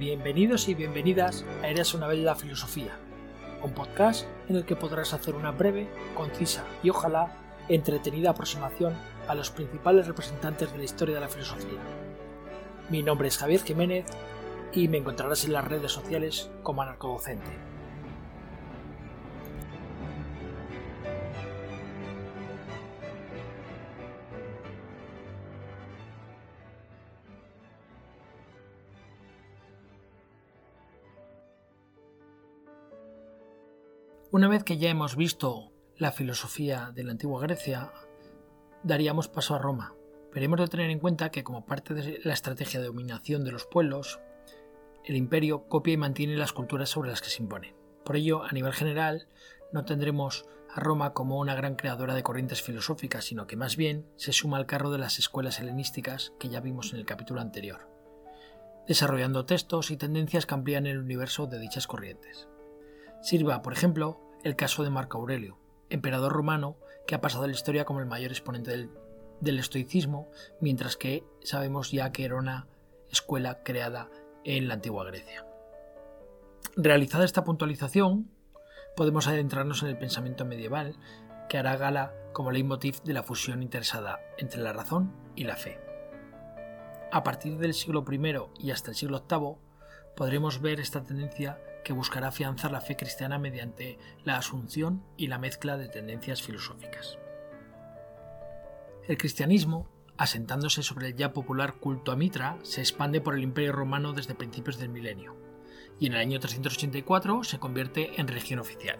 Bienvenidos y bienvenidas a Eres una vez la filosofía, un podcast en el que podrás hacer una breve, concisa y ojalá entretenida aproximación a los principales representantes de la historia de la filosofía. Mi nombre es Javier Jiménez y me encontrarás en las redes sociales como anarcodocente. Una vez que ya hemos visto la filosofía de la antigua Grecia, daríamos paso a Roma. Pero hemos de tener en cuenta que como parte de la estrategia de dominación de los pueblos, el imperio copia y mantiene las culturas sobre las que se impone. Por ello, a nivel general, no tendremos a Roma como una gran creadora de corrientes filosóficas, sino que más bien se suma al carro de las escuelas helenísticas que ya vimos en el capítulo anterior, desarrollando textos y tendencias que amplían el universo de dichas corrientes. Sirva, por ejemplo, el caso de Marco Aurelio, emperador romano que ha pasado a la historia como el mayor exponente del, estoicismo, mientras que sabemos ya que era una escuela creada en la antigua Grecia. Realizada esta puntualización, podemos adentrarnos en el pensamiento medieval, que hará gala como leitmotiv de la fusión interesada entre la razón y la fe. A partir del siglo I y hasta el siglo VIII, podremos ver esta tendencia que buscará afianzar la fe cristiana mediante la asunción y la mezcla de tendencias filosóficas. El cristianismo, asentándose sobre el ya popular culto a Mitra, se expande por el Imperio romano desde principios del milenio, y en el año 384 se convierte en religión oficial.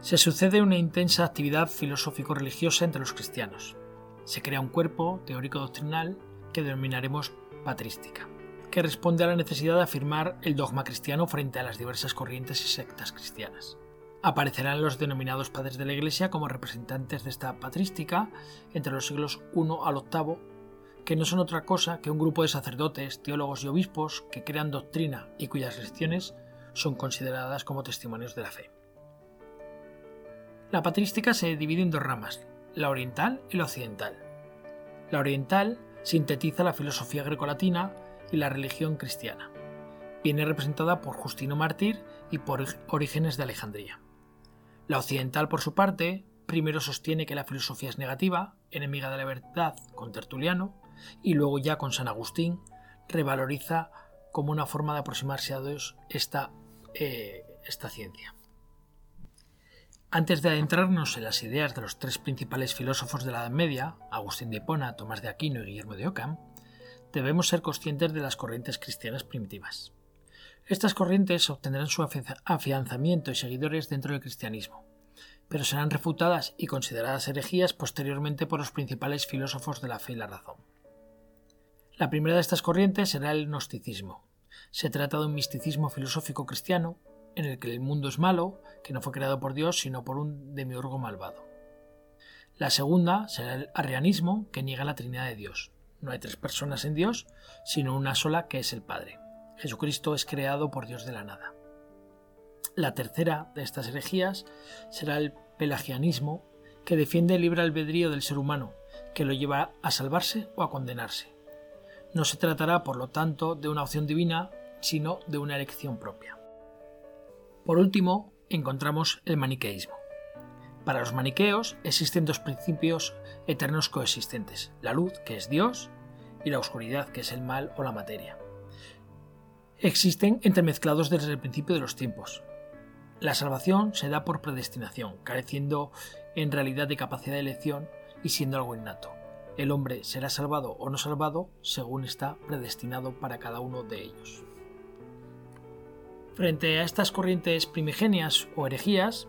Se sucede una intensa actividad filosófico-religiosa entre los cristianos. Se crea un cuerpo teórico-doctrinal que denominaremos patrística que responde a la necesidad de afirmar el dogma cristiano frente a las diversas corrientes y sectas cristianas. Aparecerán los denominados padres de la Iglesia como representantes de esta patrística entre los siglos I al VIII, que no son otra cosa que un grupo de sacerdotes, teólogos y obispos que crean doctrina y cuyas lecciones son consideradas como testimonios de la fe. La patrística se divide en dos ramas, la oriental y la occidental. La oriental sintetiza la filosofía grecolatina y la religión cristiana. Viene representada por Justino Mártir y por Orígenes de Alejandría. La occidental, por su parte, primero sostiene que la filosofía es negativa, enemiga de la verdad con Tertuliano, y luego ya con San Agustín revaloriza como una forma de aproximarse a Dios esta, eh, esta ciencia. Antes de adentrarnos en las ideas de los tres principales filósofos de la Edad Media, Agustín de Hipona, Tomás de Aquino y Guillermo de Ockham, debemos ser conscientes de las corrientes cristianas primitivas. Estas corrientes obtendrán su afianzamiento y seguidores dentro del cristianismo, pero serán refutadas y consideradas herejías posteriormente por los principales filósofos de la fe y la razón. La primera de estas corrientes será el gnosticismo. Se trata de un misticismo filosófico cristiano en el que el mundo es malo, que no fue creado por Dios, sino por un demiurgo malvado. La segunda será el arrianismo, que niega la Trinidad de Dios. No hay tres personas en Dios, sino una sola que es el Padre. Jesucristo es creado por Dios de la nada. La tercera de estas herejías será el pelagianismo, que defiende el libre albedrío del ser humano, que lo lleva a salvarse o a condenarse. No se tratará, por lo tanto, de una opción divina, sino de una elección propia. Por último, encontramos el maniqueísmo. Para los maniqueos existen dos principios eternos coexistentes, la luz, que es Dios, y la oscuridad, que es el mal o la materia. Existen entremezclados desde el principio de los tiempos. La salvación se da por predestinación, careciendo en realidad de capacidad de elección y siendo algo innato. El hombre será salvado o no salvado según está predestinado para cada uno de ellos. Frente a estas corrientes primigenias o herejías,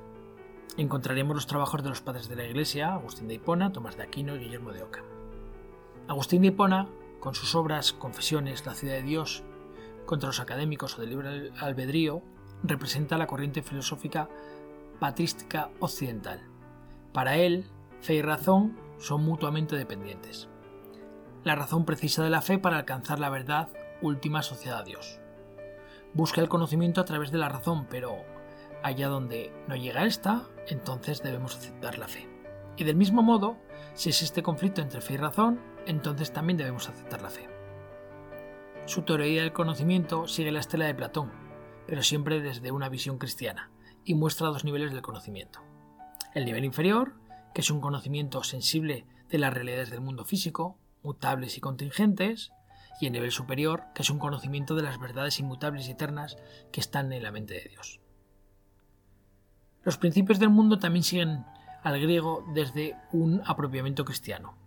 encontraremos los trabajos de los padres de la Iglesia, Agustín de Hipona, Tomás de Aquino y Guillermo de Oca. Agustín de Hipona, con sus obras Confesiones, La ciudad de Dios, contra los académicos o del libre albedrío, representa la corriente filosófica patrística occidental. Para él, fe y razón son mutuamente dependientes. La razón precisa de la fe para alcanzar la verdad última asociada a Dios. Busca el conocimiento a través de la razón, pero allá donde no llega esta, entonces debemos aceptar la fe. Y del mismo modo, si existe conflicto entre fe y razón, entonces también debemos aceptar la fe. Su teoría del conocimiento sigue la estela de Platón, pero siempre desde una visión cristiana, y muestra dos niveles del conocimiento. El nivel inferior, que es un conocimiento sensible de las realidades del mundo físico, mutables y contingentes, y el nivel superior, que es un conocimiento de las verdades inmutables y eternas que están en la mente de Dios. Los principios del mundo también siguen al griego desde un apropiamiento cristiano.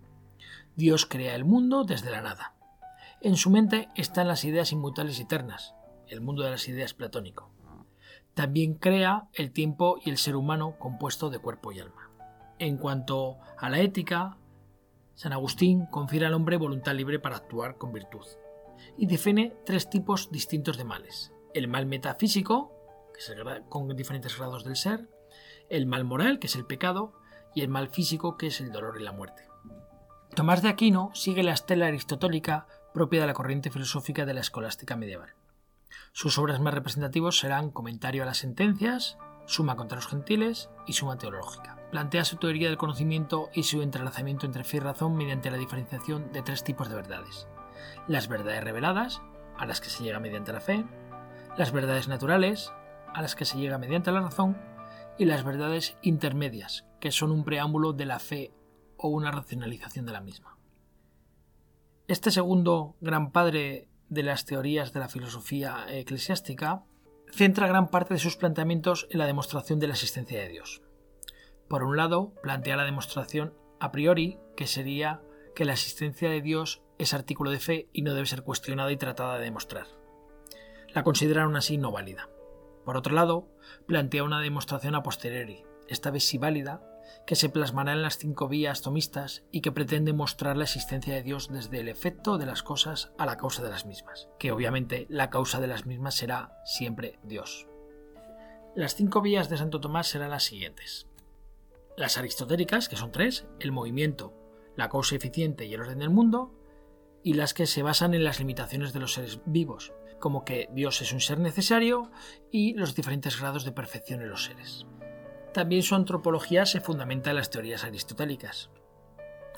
Dios crea el mundo desde la nada. En su mente están las ideas inmutables y eternas, el mundo de las ideas platónico. También crea el tiempo y el ser humano compuesto de cuerpo y alma. En cuanto a la ética, San Agustín confiere al hombre voluntad libre para actuar con virtud y define tres tipos distintos de males. El mal metafísico, con diferentes grados del ser, el mal moral, que es el pecado, y el mal físico, que es el dolor y la muerte. Tomás de Aquino sigue la estela aristotélica propia de la corriente filosófica de la escolástica medieval. Sus obras más representativas serán Comentario a las sentencias, Suma contra los gentiles y Suma teológica plantea su teoría del conocimiento y su entrelazamiento entre fe y razón mediante la diferenciación de tres tipos de verdades. Las verdades reveladas, a las que se llega mediante la fe, las verdades naturales, a las que se llega mediante la razón, y las verdades intermedias, que son un preámbulo de la fe o una racionalización de la misma. Este segundo gran padre de las teorías de la filosofía eclesiástica centra gran parte de sus planteamientos en la demostración de la existencia de Dios. Por un lado, plantea la demostración a priori, que sería que la existencia de Dios es artículo de fe y no debe ser cuestionada y tratada de demostrar. La considera aún así no válida. Por otro lado, plantea una demostración a posteriori, esta vez sí válida, que se plasmará en las cinco vías tomistas y que pretende mostrar la existencia de Dios desde el efecto de las cosas a la causa de las mismas, que obviamente la causa de las mismas será siempre Dios. Las cinco vías de Santo Tomás serán las siguientes las aristotélicas, que son tres, el movimiento, la causa eficiente y el orden del mundo, y las que se basan en las limitaciones de los seres vivos, como que Dios es un ser necesario y los diferentes grados de perfección en los seres. También su antropología se fundamenta en las teorías aristotélicas.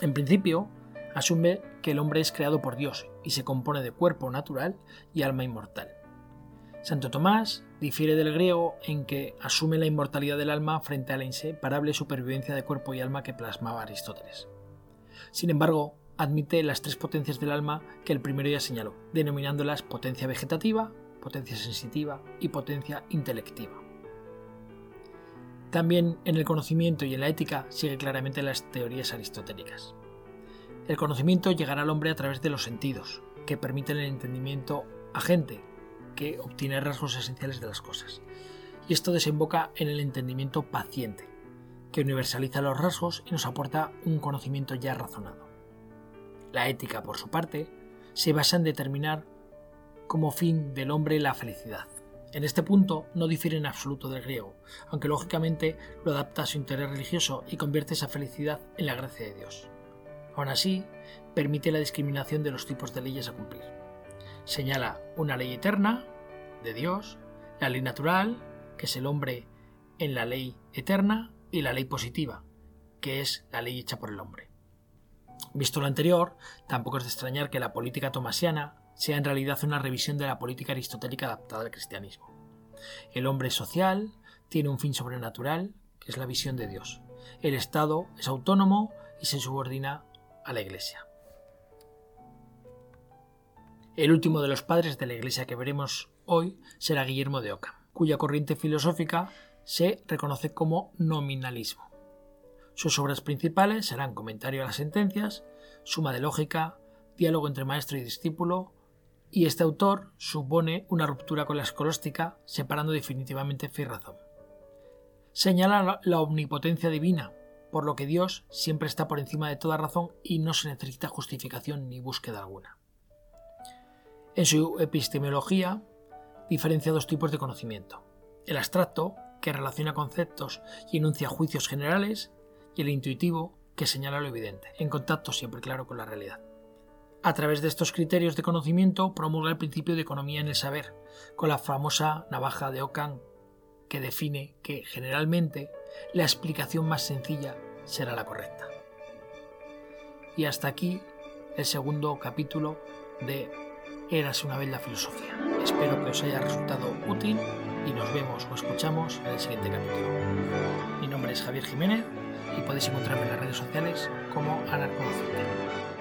En principio, asume que el hombre es creado por Dios y se compone de cuerpo natural y alma inmortal. Santo Tomás difiere del griego en que asume la inmortalidad del alma frente a la inseparable supervivencia de cuerpo y alma que plasmaba Aristóteles. Sin embargo, admite las tres potencias del alma que el primero ya señaló, denominándolas potencia vegetativa, potencia sensitiva y potencia intelectiva. También en el conocimiento y en la ética sigue claramente las teorías aristotélicas. El conocimiento llegará al hombre a través de los sentidos, que permiten el entendimiento agente, que obtiene rasgos esenciales de las cosas. Y esto desemboca en el entendimiento paciente, que universaliza los rasgos y nos aporta un conocimiento ya razonado. La ética, por su parte, se basa en determinar como fin del hombre la felicidad. En este punto no difiere en absoluto del griego, aunque lógicamente lo adapta a su interés religioso y convierte esa felicidad en la gracia de Dios. Aún así, permite la discriminación de los tipos de leyes a cumplir. Señala una ley eterna de Dios, la ley natural, que es el hombre en la ley eterna, y la ley positiva, que es la ley hecha por el hombre. Visto lo anterior, tampoco es de extrañar que la política tomasiana sea en realidad una revisión de la política aristotélica adaptada al cristianismo. El hombre social, tiene un fin sobrenatural, que es la visión de Dios. El Estado es autónomo y se subordina a la Iglesia. El último de los padres de la Iglesia que veremos hoy será Guillermo de Oca, cuya corriente filosófica se reconoce como nominalismo. Sus obras principales serán Comentario a las sentencias, Suma de lógica, Diálogo entre maestro y discípulo, y este autor supone una ruptura con la escolástica, separando definitivamente fe y razón. Señala la omnipotencia divina, por lo que Dios siempre está por encima de toda razón y no se necesita justificación ni búsqueda alguna. En su epistemología diferencia dos tipos de conocimiento. El abstracto, que relaciona conceptos y enuncia juicios generales, y el intuitivo, que señala lo evidente, en contacto siempre claro con la realidad. A través de estos criterios de conocimiento promulga el principio de economía en el saber, con la famosa navaja de Ockham, que define que generalmente la explicación más sencilla será la correcta. Y hasta aquí el segundo capítulo de Érase una vez la filosofía. Espero que os haya resultado útil y nos vemos o escuchamos en el siguiente capítulo. Mi nombre es Javier Jiménez y podéis encontrarme en las redes sociales como Anarconocente.